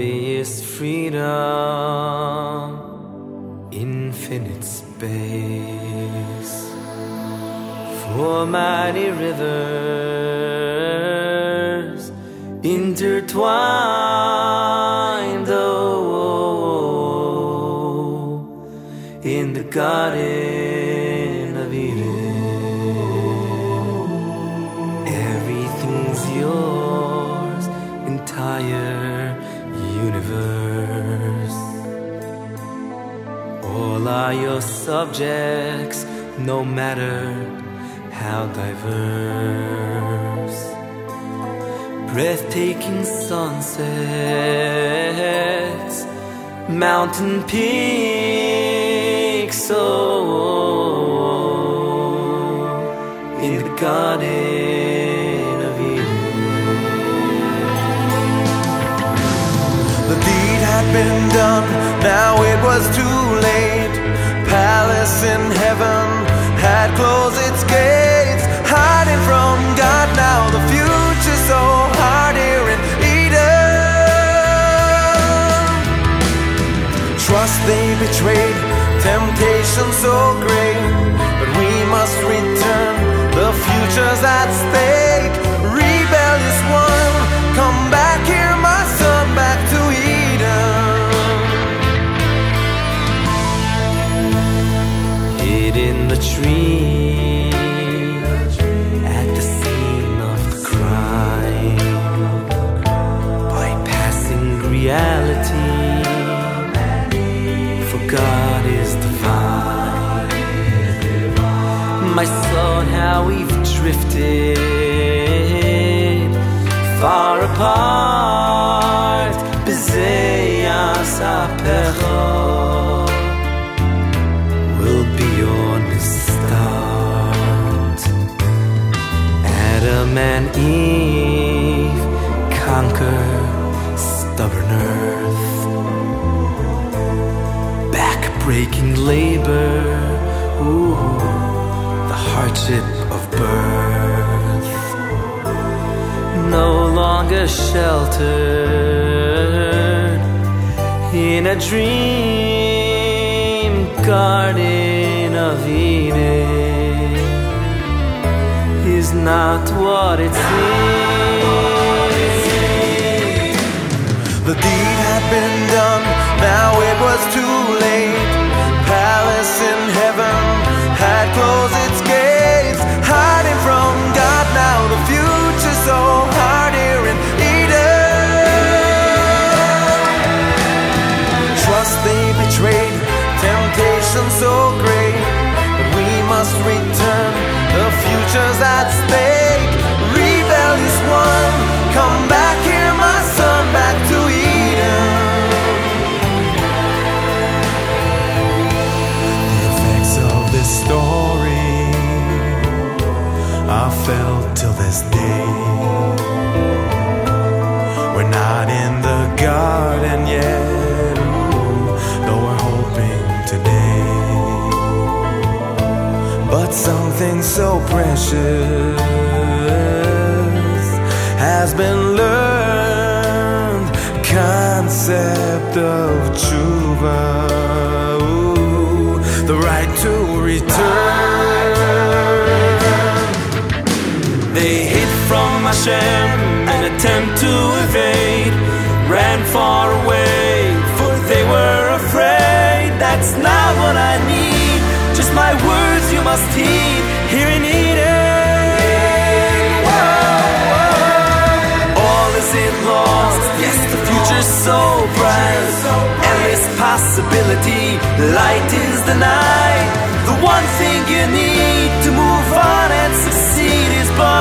Glory is freedom, infinite space. For mighty rivers intertwined oh, oh, oh, in the garden. Are your subjects, no matter how diverse. Breathtaking sunsets, mountain peaks, oh, in the Garden of Eden. The deed had been done, now it was too. Palace in heaven had closed its gates, hiding from God. Now the future so hard here in Eden. Trust they betrayed, temptation so great, but we must return. The future's at stake. Hid in the tree at the scene of the crime, bypassing reality. For God is divine. My son, how we've drifted far apart. Bezeyas apechot Back-breaking labor, ooh, the hardship of birth. No longer sheltered in a dream garden of Eden is not what it seems. The deed had been future's at stake. Rebellious one, come back here, my son, back to Eden. The effects of this story are felt something so precious has been learned. Concept of tshuva, ooh, the right to return. They hid from Hashem and attempt to evade, ran far away, for they were afraid. That's not what I need. Just my words you must heed here in Eden. Whoa. All isn't lost. Yes, the future's so bright. Endless possibility. Light is the night. The one thing you need to move on and succeed is but.